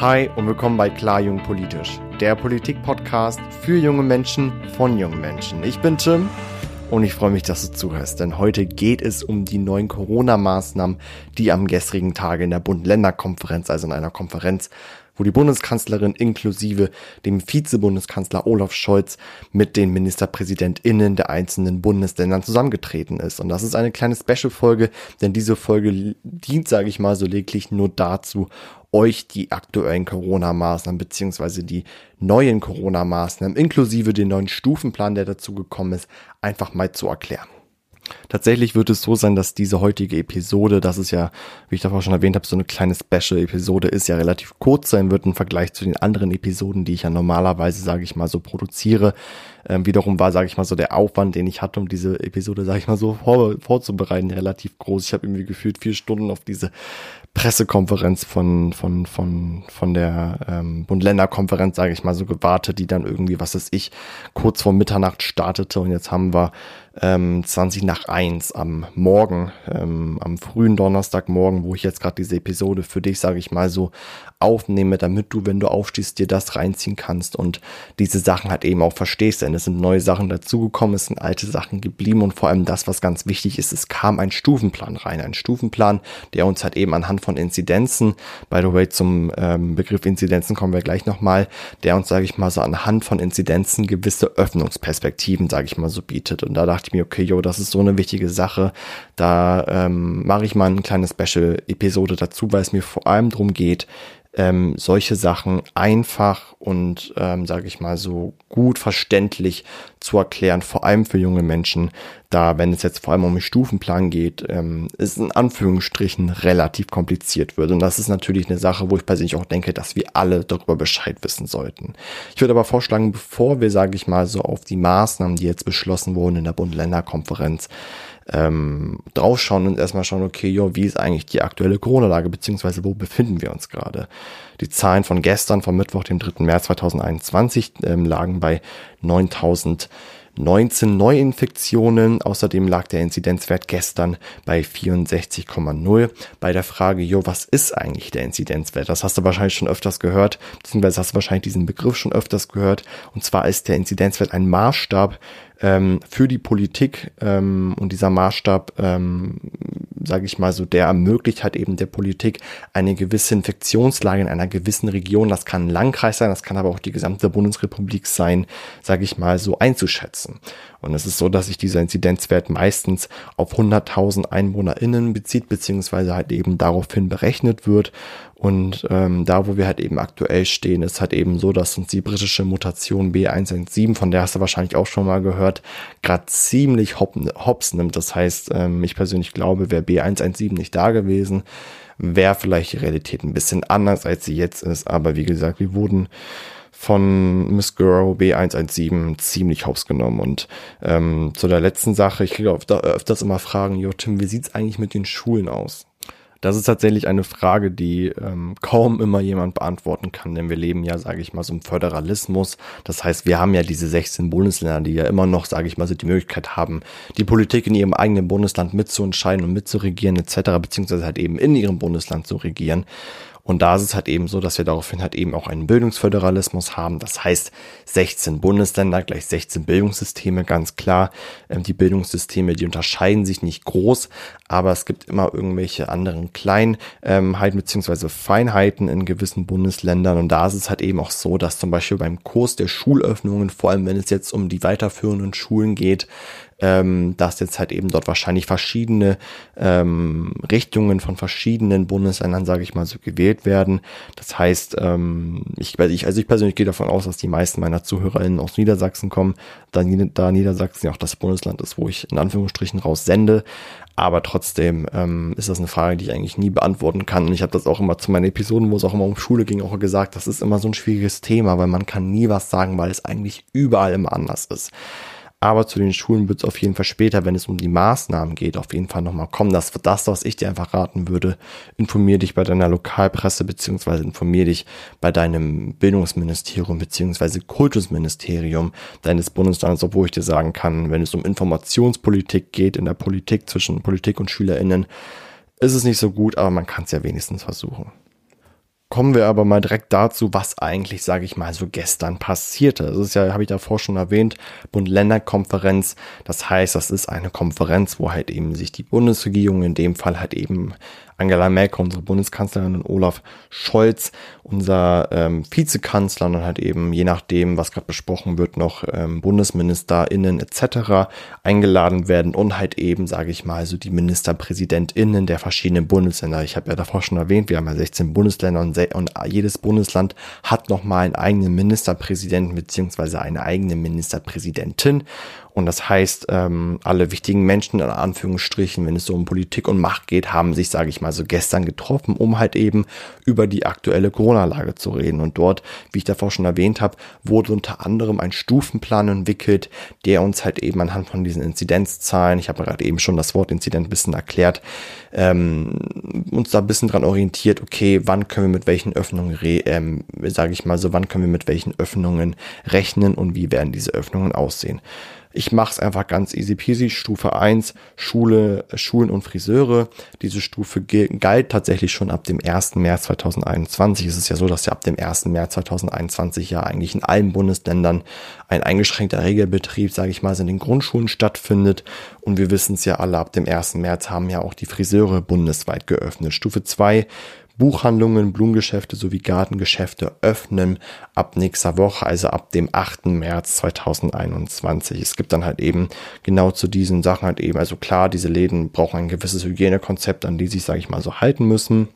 Hi und willkommen bei Klar Jung Politisch, der Politik-Podcast für junge Menschen von jungen Menschen. Ich bin Tim und ich freue mich, dass du zuhörst, denn heute geht es um die neuen Corona-Maßnahmen, die am gestrigen Tage in der Bund-Länder-Konferenz, also in einer Konferenz wo die Bundeskanzlerin inklusive dem Vize-Bundeskanzler Olaf Scholz mit den MinisterpräsidentInnen der einzelnen Bundesländern zusammengetreten ist. Und das ist eine kleine Special-Folge, denn diese Folge dient, sage ich mal, so lediglich nur dazu, euch die aktuellen Corona-Maßnahmen beziehungsweise die neuen Corona-Maßnahmen inklusive den neuen Stufenplan, der dazu gekommen ist, einfach mal zu erklären. Tatsächlich wird es so sein, dass diese heutige Episode, das ist ja, wie ich davor schon erwähnt habe, so eine kleine Special-Episode ist, ja relativ kurz sein wird im Vergleich zu den anderen Episoden, die ich ja normalerweise, sage ich mal, so produziere. Ähm, wiederum war, sage ich mal, so der Aufwand, den ich hatte, um diese Episode, sage ich mal, so vor, vorzubereiten, relativ groß. Ich habe irgendwie gefühlt vier Stunden auf diese Pressekonferenz von von von von der ähm, Bund-Länder-Konferenz, sage ich mal, so gewartet, die dann irgendwie, was ist ich, kurz vor Mitternacht startete und jetzt haben wir ähm, 20 nach 1 am Morgen, ähm, am frühen Donnerstagmorgen, wo ich jetzt gerade diese Episode für dich, sage ich mal, so aufnehme, damit du, wenn du aufstehst, dir das reinziehen kannst und diese Sachen halt eben auch verstehst. Denn es sind neue Sachen dazugekommen, es sind alte Sachen geblieben und vor allem das, was ganz wichtig ist, es kam ein Stufenplan rein. Ein Stufenplan, der uns halt eben anhand von Inzidenzen, by the way, zum ähm, Begriff Inzidenzen kommen wir gleich nochmal, der uns, sage ich mal, so anhand von Inzidenzen gewisse Öffnungsperspektiven, sage ich mal, so bietet. Und da dachte ich mir, okay, yo, das ist so eine wichtige Sache. Da ähm, mache ich mal ein kleines Special-Episode dazu, weil es mir vor allem darum geht, ähm, solche Sachen einfach und, ähm, sage ich mal, so gut verständlich zu erklären, vor allem für junge Menschen, da, wenn es jetzt vor allem um den Stufenplan geht, ähm, ist in Anführungsstrichen relativ kompliziert wird. Und das ist natürlich eine Sache, wo ich persönlich auch denke, dass wir alle darüber Bescheid wissen sollten. Ich würde aber vorschlagen, bevor wir, sage ich mal, so auf die Maßnahmen, die jetzt beschlossen wurden in der Bund-Länder-Konferenz, ähm, draufschauen und erstmal schauen, okay, jo, wie ist eigentlich die aktuelle Corona-Lage, beziehungsweise wo befinden wir uns gerade? Die Zahlen von gestern, vom Mittwoch, dem 3. März 2021, ähm, lagen bei 9000 19 Neuinfektionen. Außerdem lag der Inzidenzwert gestern bei 64,0. Bei der Frage, jo, was ist eigentlich der Inzidenzwert? Das hast du wahrscheinlich schon öfters gehört, beziehungsweise hast du wahrscheinlich diesen Begriff schon öfters gehört. Und zwar ist der Inzidenzwert ein Maßstab ähm, für die Politik ähm, und dieser Maßstab, ähm, sage ich mal so, der ermöglicht halt eben der Politik eine gewisse Infektionslage in einer gewissen Region, das kann ein Landkreis sein, das kann aber auch die gesamte Bundesrepublik sein, sage ich mal so einzuschätzen. Und es ist so, dass sich dieser Inzidenzwert meistens auf 100.000 EinwohnerInnen bezieht, beziehungsweise halt eben daraufhin berechnet wird. Und ähm, da, wo wir halt eben aktuell stehen, ist halt eben so, dass uns die britische Mutation B117, von der hast du wahrscheinlich auch schon mal gehört, gerade ziemlich hops nimmt. Das heißt, ähm, ich persönlich glaube, wäre B117 nicht da gewesen, wäre vielleicht die Realität ein bisschen anders, als sie jetzt ist. Aber wie gesagt, wir wurden von Miss Girl B117 ziemlich hops genommen. Und ähm, zu der letzten Sache, ich kriege öfters immer Fragen, jo Tim, wie sieht's eigentlich mit den Schulen aus? Das ist tatsächlich eine Frage, die ähm, kaum immer jemand beantworten kann, denn wir leben ja, sage ich mal, so im Föderalismus. Das heißt, wir haben ja diese 16 Bundesländer, die ja immer noch, sage ich mal, so die Möglichkeit haben, die Politik in ihrem eigenen Bundesland mitzuentscheiden und mitzuregieren etc., beziehungsweise halt eben in ihrem Bundesland zu regieren. Und da ist es halt eben so, dass wir daraufhin halt eben auch einen Bildungsföderalismus haben. Das heißt 16 Bundesländer gleich 16 Bildungssysteme, ganz klar. Ähm, die Bildungssysteme, die unterscheiden sich nicht groß, aber es gibt immer irgendwelche anderen Kleinheiten ähm, beziehungsweise Feinheiten in gewissen Bundesländern. Und da ist es halt eben auch so, dass zum Beispiel beim Kurs der Schulöffnungen, vor allem wenn es jetzt um die weiterführenden Schulen geht, ähm, dass jetzt halt eben dort wahrscheinlich verschiedene ähm, Richtungen von verschiedenen Bundesländern, sage ich mal, so gewählt werden. Das heißt, ähm, ich, ich, also ich persönlich gehe davon aus, dass die meisten meiner ZuhörerInnen aus Niedersachsen kommen, da, da Niedersachsen ja auch das Bundesland ist, wo ich in Anführungsstrichen raus sende. Aber trotzdem ähm, ist das eine Frage, die ich eigentlich nie beantworten kann. Und ich habe das auch immer zu meinen Episoden, wo es auch immer um Schule ging, auch gesagt, das ist immer so ein schwieriges Thema, weil man kann nie was sagen, weil es eigentlich überall immer anders ist. Aber zu den Schulen wird es auf jeden Fall später, wenn es um die Maßnahmen geht, auf jeden Fall nochmal kommen. Das wird das, was ich dir einfach raten würde. Informier dich bei deiner Lokalpresse beziehungsweise informier dich bei deinem Bildungsministerium beziehungsweise Kultusministerium deines Bundeslandes, obwohl ich dir sagen kann, wenn es um Informationspolitik geht, in der Politik zwischen Politik und SchülerInnen, ist es nicht so gut, aber man kann es ja wenigstens versuchen. Kommen wir aber mal direkt dazu, was eigentlich, sage ich mal, so gestern passierte. Das ist ja, habe ich davor schon erwähnt, Bund-Länder-Konferenz. Das heißt, das ist eine Konferenz, wo halt eben sich die Bundesregierung, in dem Fall halt eben Angela Merkel, unsere Bundeskanzlerin und Olaf Scholz, unser ähm, Vizekanzler und halt eben, je nachdem, was gerade besprochen wird, noch ähm, BundesministerInnen etc. eingeladen werden und halt eben, sage ich mal, so die MinisterpräsidentInnen der verschiedenen Bundesländer. Ich habe ja davor schon erwähnt, wir haben ja 16 Bundesländer und, und jedes Bundesland hat nochmal einen eigenen Ministerpräsidenten beziehungsweise eine eigene Ministerpräsidentin und das heißt, ähm, alle wichtigen Menschen, in Anführungsstrichen, wenn es so um Politik und Macht geht, haben sich, sage ich mal, so gestern getroffen, um halt eben über die aktuelle Corona-Lage zu reden. Und dort, wie ich davor schon erwähnt habe, wurde unter anderem ein Stufenplan entwickelt, der uns halt eben anhand von diesen Inzidenzzahlen, ich habe gerade eben schon das Wort Inzident ein bisschen erklärt, ähm, uns da ein bisschen dran orientiert, okay, wann können wir mit welchen Öffnungen, ähm, sage ich mal so, wann können wir mit welchen Öffnungen rechnen und wie werden diese Öffnungen aussehen. Ich mache es einfach ganz easy peasy. Stufe 1, Schule, Schulen und Friseure. Diese Stufe galt tatsächlich schon ab dem 1. März 2021. Es ist ja so, dass ja ab dem 1. März 2021 ja eigentlich in allen Bundesländern ein eingeschränkter Regelbetrieb, sage ich mal, in den Grundschulen stattfindet. Und wir wissen es ja alle, ab dem 1. März haben ja auch die Friseure bundesweit geöffnet. Stufe 2, Buchhandlungen, Blumengeschäfte sowie Gartengeschäfte öffnen ab nächster Woche, also ab dem 8. März 2021. Es gibt dann halt eben genau zu diesen Sachen halt eben, also klar, diese Läden brauchen ein gewisses Hygienekonzept, an die sich, sage ich mal, so halten müssen.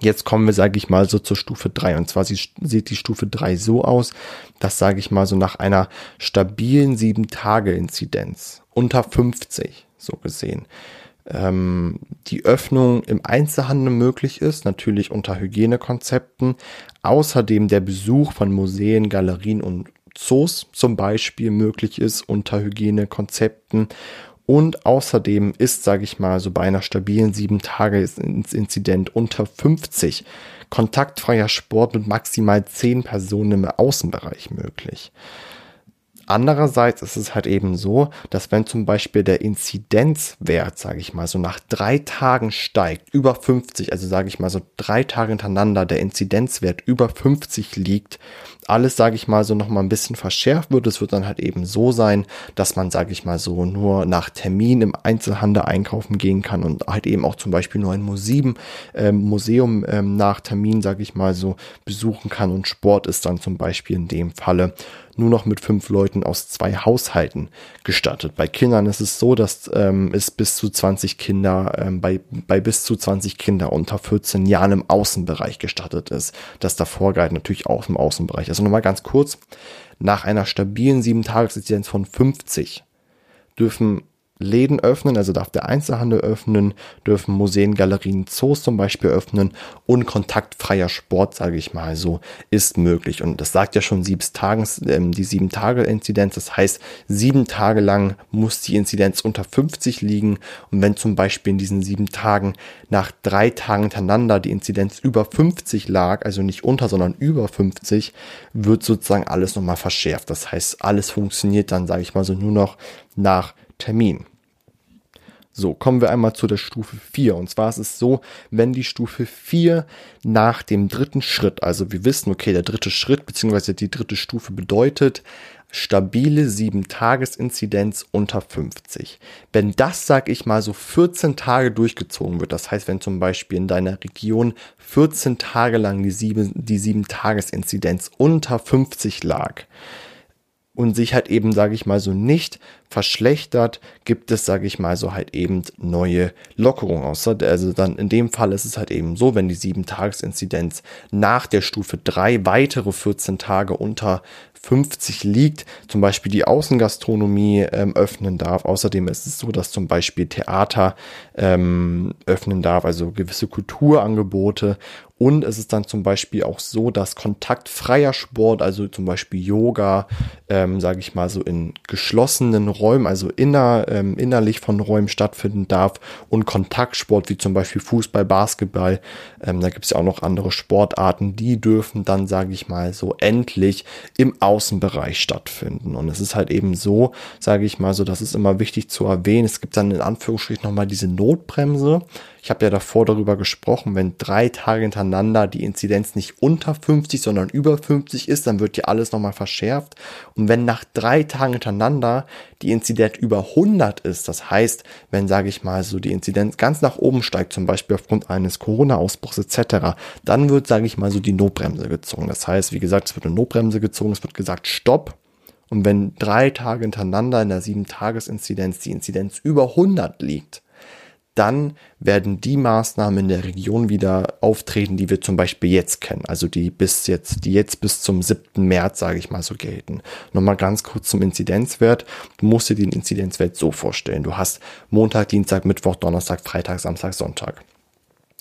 Jetzt kommen wir, sage ich mal, so zur Stufe 3. Und zwar sieht die Stufe 3 so aus, dass, sage ich mal, so nach einer stabilen 7-Tage-Inzidenz unter 50, so gesehen, ähm, die Öffnung im Einzelhandel möglich ist, natürlich unter Hygienekonzepten. Außerdem der Besuch von Museen, Galerien und Zoos zum Beispiel möglich ist unter Hygienekonzepten. Und außerdem ist, sage ich mal, so bei einer stabilen 7-Tage-Inzident unter 50 kontaktfreier Sport mit maximal 10 Personen im Außenbereich möglich. Andererseits ist es halt eben so, dass wenn zum Beispiel der Inzidenzwert, sage ich mal, so nach drei Tagen steigt, über 50, also sage ich mal so drei Tage hintereinander der Inzidenzwert über 50 liegt, alles, sage ich mal, so nochmal ein bisschen verschärft wird. Es wird dann halt eben so sein, dass man, sage ich mal so, nur nach Termin im Einzelhandel einkaufen gehen kann und halt eben auch zum Beispiel nur ein Museum, äh, Museum ähm, nach Termin, sage ich mal so, besuchen kann und Sport ist dann zum Beispiel in dem Falle nur noch mit fünf Leuten aus zwei Haushalten gestattet. Bei Kindern ist es so, dass ähm, es bis zu 20 Kinder, ähm, bei, bei bis zu 20 Kinder unter 14 Jahren im Außenbereich gestattet ist. Das davor galt natürlich auch im Außenbereich. Also nochmal ganz kurz, nach einer stabilen 7-Tages-Inzidenz von 50 dürfen Läden öffnen, also darf der Einzelhandel öffnen, dürfen Museen, Galerien, Zoos zum Beispiel öffnen und kontaktfreier Sport, sage ich mal so, ist möglich. Und das sagt ja schon sieben Tages, ähm, die sieben Tage Inzidenz. Das heißt, sieben Tage lang muss die Inzidenz unter 50 liegen. Und wenn zum Beispiel in diesen sieben Tagen nach drei Tagen hintereinander die Inzidenz über 50 lag, also nicht unter, sondern über 50, wird sozusagen alles nochmal verschärft. Das heißt, alles funktioniert dann, sage ich mal so, nur noch nach Termin. So, kommen wir einmal zu der Stufe 4. Und zwar ist es so, wenn die Stufe 4 nach dem dritten Schritt, also wir wissen, okay, der dritte Schritt beziehungsweise die dritte Stufe bedeutet stabile 7-Tages-Inzidenz unter 50. Wenn das, sag ich mal, so 14 Tage durchgezogen wird, das heißt, wenn zum Beispiel in deiner Region 14 Tage lang die 7-Tages-Inzidenz unter 50 lag, und sich halt eben, sage ich mal so, nicht verschlechtert, gibt es, sage ich mal so, halt eben neue Lockerungen. Außer, also dann in dem Fall ist es halt eben so, wenn die 7-Tages-Inzidenz nach der Stufe 3 weitere 14 Tage unter 50 liegt, zum Beispiel die Außengastronomie ähm, öffnen darf. Außerdem ist es so, dass zum Beispiel Theater ähm, öffnen darf, also gewisse Kulturangebote und es ist dann zum Beispiel auch so, dass kontaktfreier Sport, also zum Beispiel Yoga, ähm, sage ich mal so in geschlossenen Räumen, also inner, ähm, innerlich von Räumen stattfinden darf und Kontaktsport wie zum Beispiel Fußball, Basketball, ähm, da gibt es ja auch noch andere Sportarten, die dürfen dann, sage ich mal so, endlich im Außenbereich stattfinden. Und es ist halt eben so, sage ich mal so, das ist immer wichtig zu erwähnen. Es gibt dann in Anführungsstrichen nochmal diese Notbremse. Ich habe ja davor darüber gesprochen, wenn drei Tage hintereinander hintereinander die Inzidenz nicht unter 50, sondern über 50 ist, dann wird ja alles nochmal verschärft. Und wenn nach drei Tagen hintereinander die Inzidenz über 100 ist, das heißt, wenn, sage ich mal, so die Inzidenz ganz nach oben steigt, zum Beispiel aufgrund eines Corona-Ausbruchs etc., dann wird, sage ich mal, so die Notbremse gezogen. Das heißt, wie gesagt, es wird eine Notbremse gezogen, es wird gesagt, stopp, und wenn drei Tage hintereinander in der 7-Tages-Inzidenz die Inzidenz über 100 liegt, dann werden die Maßnahmen in der Region wieder auftreten, die wir zum Beispiel jetzt kennen, also die bis jetzt, die jetzt bis zum 7. März, sage ich mal so, gelten. Nochmal ganz kurz zum Inzidenzwert. Du musst dir den Inzidenzwert so vorstellen. Du hast Montag, Dienstag, Mittwoch, Donnerstag, Freitag, Samstag, Sonntag.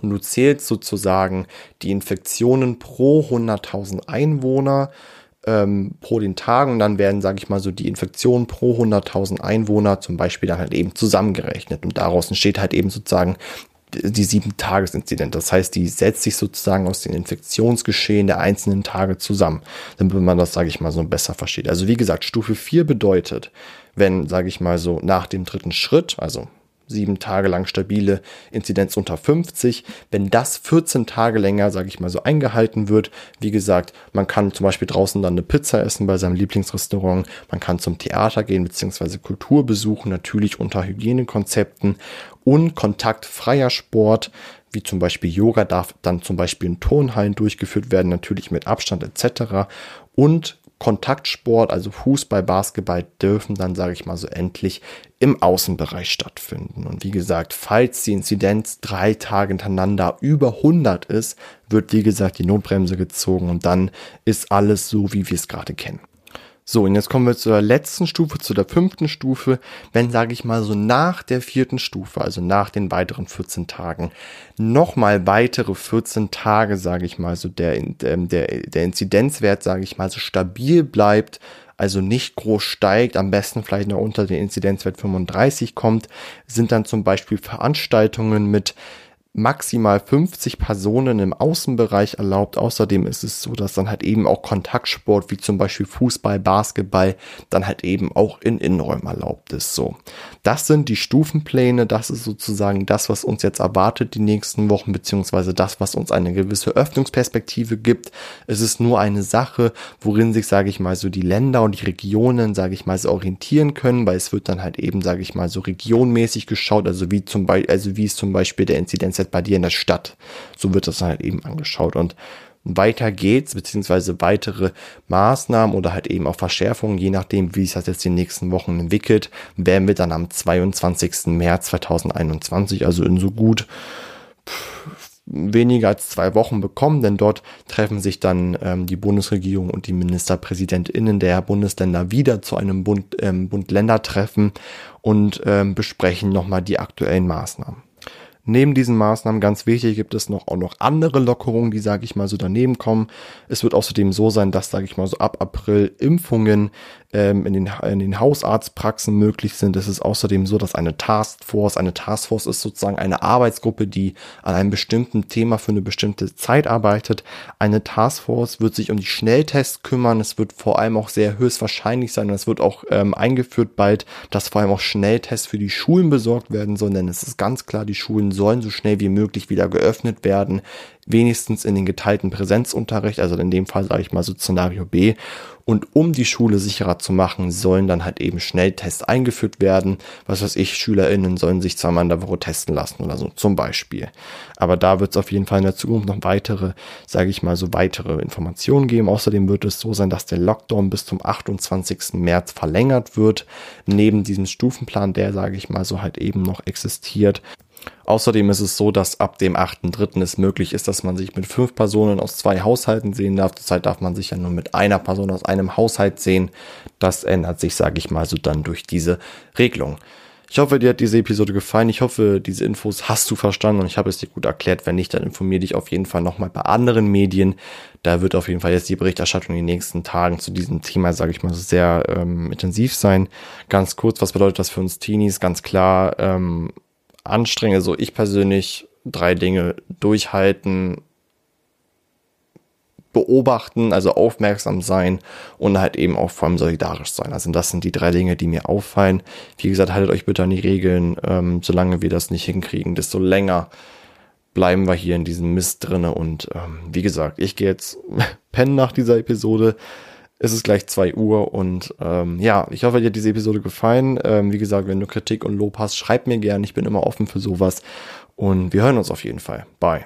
Und du zählst sozusagen die Infektionen pro 100.000 Einwohner ähm, pro den Tagen und dann werden, sage ich mal, so die Infektionen pro 100.000 Einwohner zum Beispiel dann halt eben zusammengerechnet und daraus entsteht halt eben sozusagen die sieben Tagesinzidenz. Das heißt, die setzt sich sozusagen aus den Infektionsgeschehen der einzelnen Tage zusammen, damit man das, sage ich mal, so besser versteht. Also wie gesagt, Stufe 4 bedeutet, wenn, sage ich mal so, nach dem dritten Schritt, also sieben Tage lang stabile Inzidenz unter 50. Wenn das 14 Tage länger, sage ich mal so, eingehalten wird, wie gesagt, man kann zum Beispiel draußen dann eine Pizza essen bei seinem Lieblingsrestaurant, man kann zum Theater gehen beziehungsweise Kultur besuchen, natürlich unter Hygienekonzepten und kontaktfreier Sport, wie zum Beispiel Yoga darf dann zum Beispiel in Turnhallen durchgeführt werden, natürlich mit Abstand etc. Und Kontaktsport, also Fußball, Basketball, dürfen dann, sage ich mal so, endlich im Außenbereich stattfinden. Und wie gesagt, falls die Inzidenz drei Tage hintereinander über 100 ist, wird, wie gesagt, die Notbremse gezogen und dann ist alles so, wie wir es gerade kennen. So, und jetzt kommen wir zur letzten Stufe, zu der fünften Stufe. Wenn, sage ich mal, so nach der vierten Stufe, also nach den weiteren 14 Tagen, nochmal weitere 14 Tage, sage ich mal, so der, der, der Inzidenzwert, sage ich mal, so stabil bleibt, also nicht groß steigt, am besten vielleicht noch unter den Inzidenzwert 35 kommt, sind dann zum Beispiel Veranstaltungen mit maximal 50 Personen im Außenbereich erlaubt. Außerdem ist es so, dass dann halt eben auch Kontaktsport wie zum Beispiel Fußball, Basketball dann halt eben auch in Innenräumen erlaubt ist. So, das sind die Stufenpläne. Das ist sozusagen das, was uns jetzt erwartet die nächsten Wochen beziehungsweise das, was uns eine gewisse Öffnungsperspektive gibt. Es ist nur eine Sache, worin sich, sage ich mal, so die Länder und die Regionen, sage ich mal, so orientieren können, weil es wird dann halt eben, sage ich mal, so regionmäßig geschaut, also wie zum Beispiel, also wie es zum Beispiel der Inzidenz halt bei dir in der Stadt. So wird das halt eben angeschaut und weiter geht's, beziehungsweise weitere Maßnahmen oder halt eben auch Verschärfungen, je nachdem, wie sich das jetzt die nächsten Wochen entwickelt, werden wir dann am 22. März 2021, also in so gut weniger als zwei Wochen bekommen, denn dort treffen sich dann ähm, die Bundesregierung und die Ministerpräsidentinnen der Bundesländer wieder zu einem Bund, ähm, Bund-Länder-Treffen und ähm, besprechen nochmal die aktuellen Maßnahmen. Neben diesen Maßnahmen ganz wichtig gibt es noch auch noch andere Lockerungen, die sage ich mal so daneben kommen. Es wird außerdem so sein, dass sage ich mal so ab April Impfungen ähm, in, den, in den Hausarztpraxen möglich sind. Es ist außerdem so, dass eine Taskforce, eine Taskforce ist sozusagen eine Arbeitsgruppe, die an einem bestimmten Thema für eine bestimmte Zeit arbeitet. Eine Taskforce wird sich um die Schnelltests kümmern. Es wird vor allem auch sehr höchstwahrscheinlich sein und es wird auch ähm, eingeführt bald, dass vor allem auch Schnelltests für die Schulen besorgt werden sollen, denn es ist ganz klar, die Schulen sollen so schnell wie möglich wieder geöffnet werden wenigstens in den geteilten Präsenzunterricht, also in dem Fall sage ich mal so Szenario B. Und um die Schule sicherer zu machen, sollen dann halt eben Schnelltests eingeführt werden. Was weiß ich, SchülerInnen sollen sich zweimal in der Woche testen lassen oder so, zum Beispiel. Aber da wird es auf jeden Fall in der Zukunft noch weitere, sage ich mal, so weitere Informationen geben. Außerdem wird es so sein, dass der Lockdown bis zum 28. März verlängert wird. Neben diesem Stufenplan, der, sage ich mal, so halt eben noch existiert, Außerdem ist es so, dass ab dem 8.3. es möglich ist, dass man sich mit fünf Personen aus zwei Haushalten sehen darf. Zurzeit darf man sich ja nur mit einer Person aus einem Haushalt sehen. Das ändert sich, sage ich mal, so dann durch diese Regelung. Ich hoffe, dir hat diese Episode gefallen. Ich hoffe, diese Infos hast du verstanden und ich habe es dir gut erklärt. Wenn nicht, dann informiere dich auf jeden Fall nochmal bei anderen Medien. Da wird auf jeden Fall jetzt die Berichterstattung in den nächsten Tagen zu diesem Thema, sage ich mal, sehr ähm, intensiv sein. Ganz kurz, was bedeutet das für uns Teenies? Ganz klar, ähm, anstrenge, so ich persönlich drei Dinge durchhalten, beobachten, also aufmerksam sein und halt eben auch vor allem solidarisch sein. Also das sind die drei Dinge, die mir auffallen. Wie gesagt, haltet euch bitte an die Regeln. Ähm, solange wir das nicht hinkriegen, desto länger bleiben wir hier in diesem Mist drinne. Und ähm, wie gesagt, ich gehe jetzt pennen nach dieser Episode. Es ist gleich zwei Uhr und ähm, ja, ich hoffe, dir hat diese Episode gefallen. Ähm, wie gesagt, wenn du Kritik und Lob hast, schreib mir gern. Ich bin immer offen für sowas. Und wir hören uns auf jeden Fall. Bye.